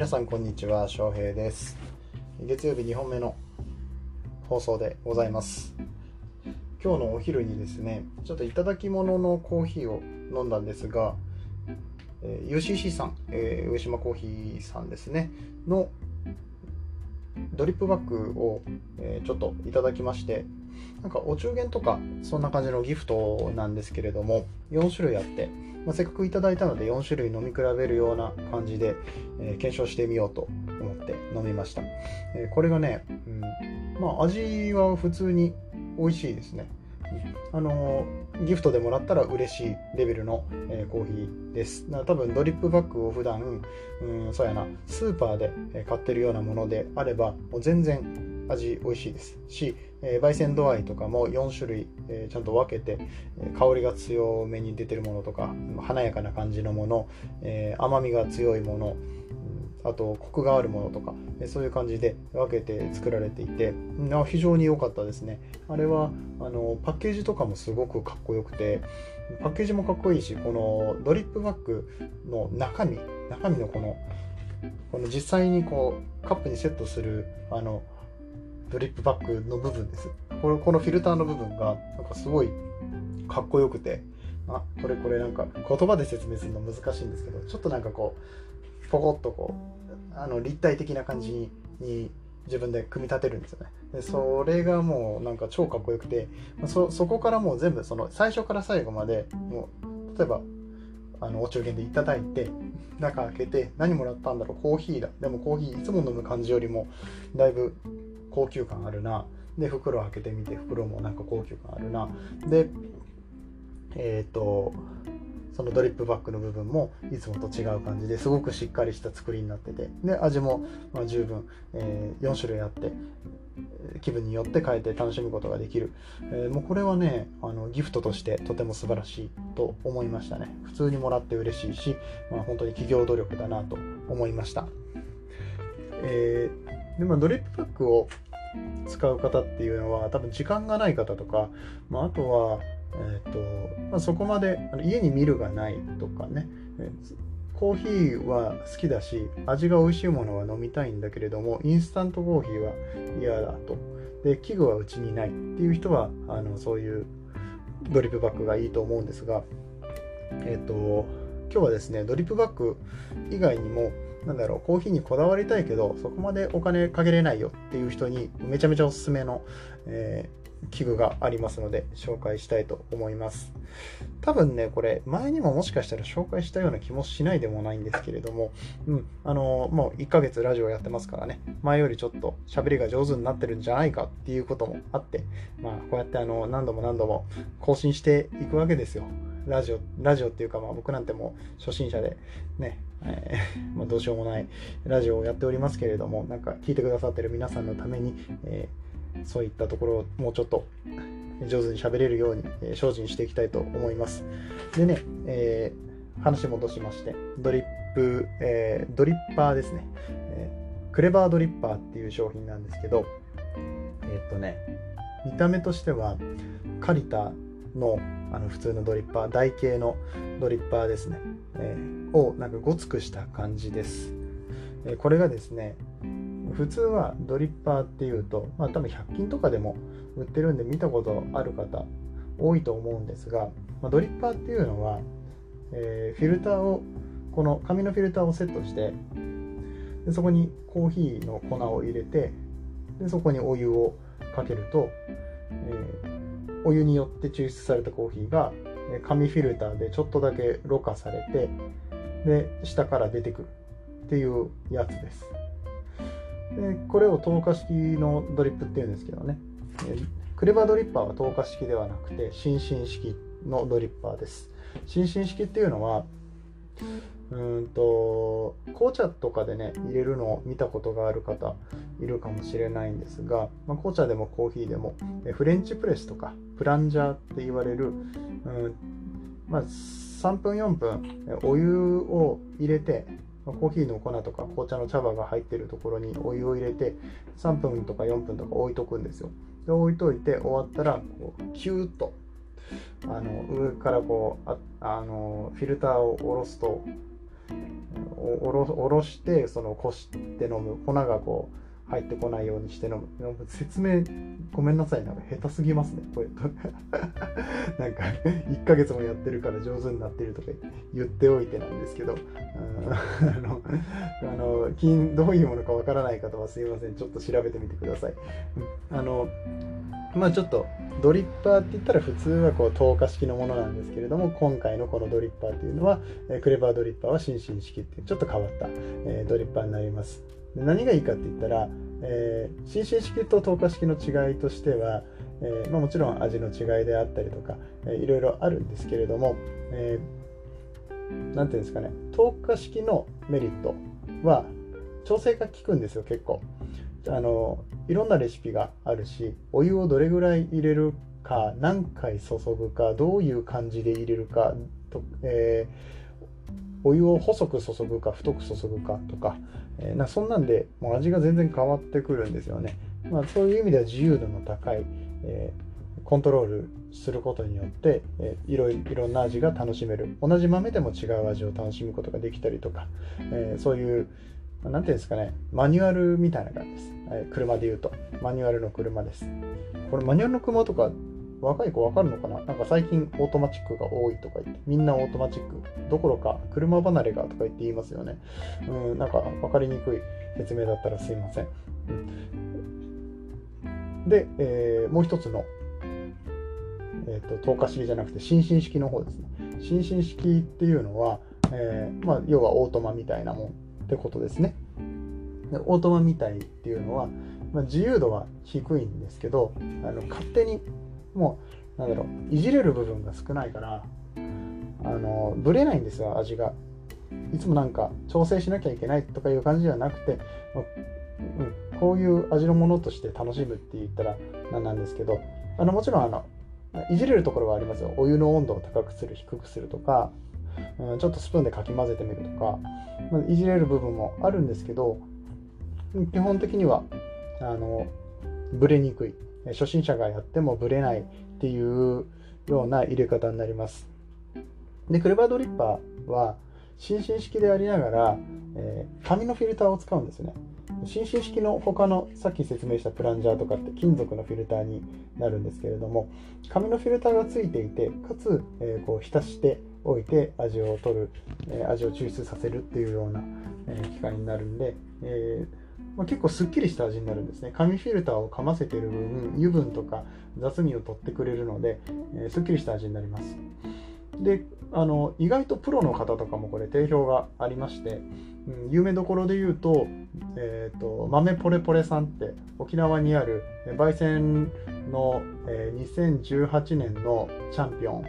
皆さんこんにちは翔平です。月曜日2本目の放送でございます。今日のお昼にですねちょっといただき物のコーヒーを飲んだんですが、えー、UCC さん、えー、上島コーヒーさんですねのドリップバッグを、えー、ちょっといただきましてなんかお中元とかそんな感じのギフトなんですけれども4種類あってまあ、せっかくいただいたので4種類飲み比べるような感じで、えー、検証してみようと思って飲みました、えー、これがね、うんまあ、味は普通に美味しいですね、あのー、ギフトでもらったら嬉しいレベルの、えコーヒーです。多分ドリップバッグを普段、うん、そうやなスーパーで買ってるようなものであればもう全然味美味しいです。し、えー、焙煎度合いとかも4種類、えー、ちゃんと分けて、え香りが強めに出てるものとか華やかな感じのもの、えー、甘みが強いものあとコクがあるものとかそういう感じで分けて作られていて非常に良かったですね。あれはあのパッケージとかもすごくかっこよくてパッケージもかっこいいしこのドリップバッグの中身中身のこのこの実際にこうカップにセットするあのドリップバッグの部分です。このこのフィルターの部分がなんかすごいかっこよくて、あ、これこれなんか言葉で説明するの難しいんですけど、ちょっとなんかこう、ポコッとこう、あの立体的な感じに自分で組み立てるんですよね。でそれがもうなんか超かっこよくてそそこからもう全部その最初から最後までもう例えばあのお中元でいただいて中開けて何もらったんだろうコーヒーだでもコーヒーいつも飲む感じよりもだいぶ高級感あるな。で袋開けてみて袋もなんか高級感あるな。でえっ、ー、とそのドリップバッグの部分もいつもと違う感じですごくしっかりした作りになってて。で味もま十分、えー、4種類あって気分によって変えて楽しむことができる、えー、もうこれはねあのギフトとしてとても素晴らしいと思いましたね。普通にもらって嬉しいし、まあ、本当に企業努力だなと思いました、えー、でまあ、ドリップバッグを使う方っていうのは多分時間がない方とか、まあ、あとは、えーとまあ、そこまで家にミルがないとかね。コーヒーは好きだし味が美味しいものは飲みたいんだけれどもインスタントコーヒーは嫌だと。で器具はうちにないっていう人はあのそういうドリップバッグがいいと思うんですがえっ、と今日はですねドリップバッグ以外にもなんだろう、コーヒーにこだわりたいけど、そこまでお金かけれないよっていう人にめちゃめちゃおすすめの、えー、器具がありますので、紹介したいと思います。多分ね、これ、前にももしかしたら紹介したような気もしないでもないんですけれども、うん、あのー、もう1ヶ月ラジオやってますからね、前よりちょっと喋りが上手になってるんじゃないかっていうこともあって、まあ、こうやってあの、何度も何度も更新していくわけですよ。ラジオ、ラジオっていうか、まあ、僕なんてもう初心者でね、えー、まあ、どうしようもないラジオをやっておりますけれども、なんか聞いてくださってる皆さんのために、えー、そういったところをもうちょっと上手に喋れるように、え、精進していきたいと思います。でね、えー、話戻しまして、ドリップ、え、ドリッパーですね、え。クレバードリッパーっていう商品なんですけど、えっとね、見た目としては、カリタのあの普通のドリッパー台形のドリッパーですね、えー、をなんかごつくした感じです、えー、これがですね普通はドリッパーっていうとまあ多分100均とかでも売ってるんで見たことある方多いと思うんですが、まあ、ドリッパーっていうのは、えー、フィルターをこの紙のフィルターをセットしてでそこにコーヒーの粉を入れてでそこにお湯をかけると、えーお湯によって抽出されたコーヒーが紙フィルターでちょっとだけろ過されてで下から出てくるっていうやつです。でこれを透過式のドリップっていうんですけどね。クレバドリッパーは透過式ではなくて新進式のドリッパーです。新進式っていうのはうんと紅茶とかでね入れるのを見たことがある方いるかもしれないんですが、まあ、紅茶でもコーヒーでもフレンチプレスとかプランジャーって言われる、うんまあ、3分4分お湯を入れてコーヒーの粉とか紅茶の茶葉が入ってるところにお湯を入れて3分とか4分とか置いとくんですよ。で置いといて終わったらこうキューッとあの上からこうああのフィルターを下ろすとおろおろしてそのこして飲む。粉がこう入ってこないようにして飲む。説明ごめんなさい。なんか下手すぎますね。これ なんか1ヶ月もやってるから上手になってるとか言っておいてなんですけど。あのあの金どういうものかわからない方はすいません。ちょっと調べてみてください。あのまあちょっとドリッパーって言ったら普通はこう透過式のものなんですけれども今回のこのドリッパーっていうのはクレバードリッパーは心身式っていうちょっと変わったドリッパーになります。何がいいかって言ったら、えー、心身式と透過式の違いとしては、えまあ、もちろん味の違いであったりとか、えー、いろいろあるんですけれども、えー、なんていうんですかね透過式のメリットは調整が効くんですよ結構。あのいろんなレシピがあるしお湯をどれぐらい入れるか何回注ぐかどういう感じで入れるかと、えーお湯を細く注ぐか太く注ぐかとか、えー、なそんなんでもう味が全然変わってくるんですよね。まあ、そういう意味では自由度の高い、えー、コントロールすることによって、えー、いろいろんな味が楽しめる同じ豆でも違う味を楽しむことができたりとか、えー、そういう何ていうんですかねマニュアルみたいな感じです、え、車で言うと。マニュアルの車です。これマニュアルの車とか若い子わかるのかな？なんか最近オートマチックが多いとか言って、みんなオートマチック。どころか車離れがとか言って言いますよね。うん、なんか分かりにくい説明だったらすいません。で、えー、もう一つの、えーと、透過式じゃなくて浸漬式の方ですね。心身式っていうのは、えー、まあ、要はオートマみたいなもん。ってことですね。でオートマみたいっていうのは、まあ、自由度は低いんですけどあの勝手にもうなんだろういじれる部分が少ないからあのぶれないんですよ味がいつもなんか調整しなきゃいけないとかいう感じではなくて、うん、こういう味のものとして楽しむって言ったらなんなんですけどあのもちろんあのいじれるところはありますよお湯の温度を高くする低くするとか、うん、ちょっとスプーンでかき混ぜてみるとか、まあ、いじれる部分もあるんですけど基本的にはあのブレにくい初心者がやってもブレないっていうような入れ方になります。で、クレバードリッパーは、心身式でありながら、えー、紙のフィルターを使うんですね。心身式の他のさっき説明したプランジャーとかって金属のフィルターになるんですけれども紙のフィルターがついていてかつ、えー、こう浸しておいて味を取る、えー、味を抽出させるっていうような、え機械になるんで、えーまあ、結構すっきりした味になるんですね。紙フィルターをかませてる分油分とか雑味を取ってくれるので、えー、すっきりした味になります。であの意外とプロの方とかもこれ定評がありまして、うん、有名どころで言うと,、えーと、豆ポレポレさんって沖縄にある焙煎の、えー、2018年のチャンピオン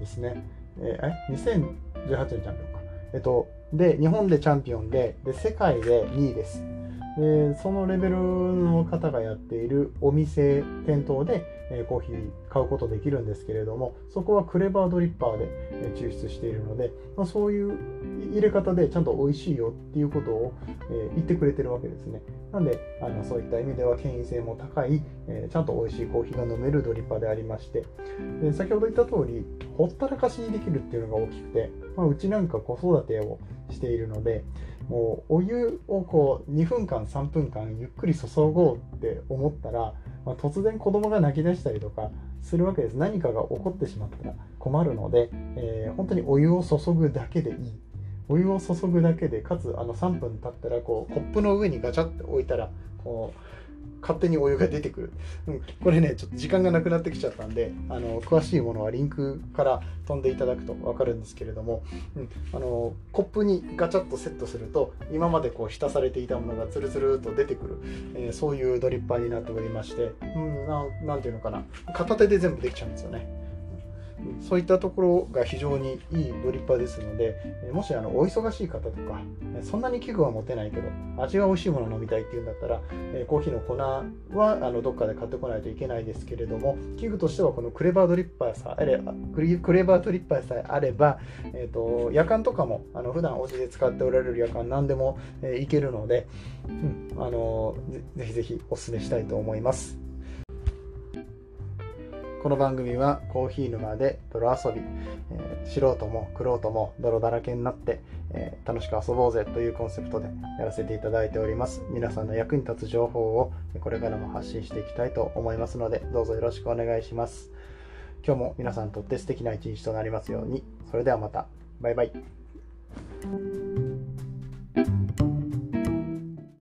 ですね。えー、2018年チャンピオンか。えっとで日本でチャンピオンでで世界で2位です。でそのレベルの方がやっているお店店頭で、えコーヒー買うことできるんですけれどもそこはクレバードリッパーで、え抽出しているので、まあ、そういう入れ方でちゃんと美味しいよっていうことを、え言ってくれてるわけですね。なんであのそういった意味では権威性も高い、えちゃんと美味しいコーヒーが飲めるドリッパーでありましてで先ほど言った通りほったらかしにできるっていうのが大きくて、まあ、うちなんか子育てをしているのでもうお湯をこう2分間3分間ゆっくり注ごうって思ったら、まあ、突然子供が泣き出したりとかするわけです。何かが起こってしまったら困るので、えー、本当にお湯を注ぐだけでいい。お湯を注ぐだけでかつあの3分経ったらこうコップの上にガチャって置いたらこう勝手にお湯が出てくる、うん、これねちょっと時間がなくなってきちゃったんであの詳しいものはリンクから飛んでいただくと分かるんですけれども、うん、あのコップにガチャッとセットすると今までこう浸されていたものがツルツルと出てくる、えー、そういうドリッパーになっておりまして、うん、ななんていうのかな。片手で全部できちゃうんですよね。そういったところが非常にいいドリッパーですので、もしあのお忙しい方とか、そんなに器具は持てないけど、味が美味しいものを飲みたいっていうんだったら、コーヒーの粉はあのどっかで買ってこないといけないですけれども、器具としてはこのクレバードリッパーさえあれクレバードリッパーさえあれば、えーと、夜間とかもあの普段お家で使っておられる夜間何でも、え、いけるので、うん、あのぜひぜひお勧めしたいと思います。この番組はコーヒー沼で泥遊び、えー、素人も玄人も泥だらけになって、えー、楽しく遊ぼうぜというコンセプトでやらせていただいております。皆さんの役に立つ情報をこれからも発信していきたいと思いますのでどうぞよろしくお願いします。今日も皆さんにとって素敵な一日となりますように。それではまた。バイバイ。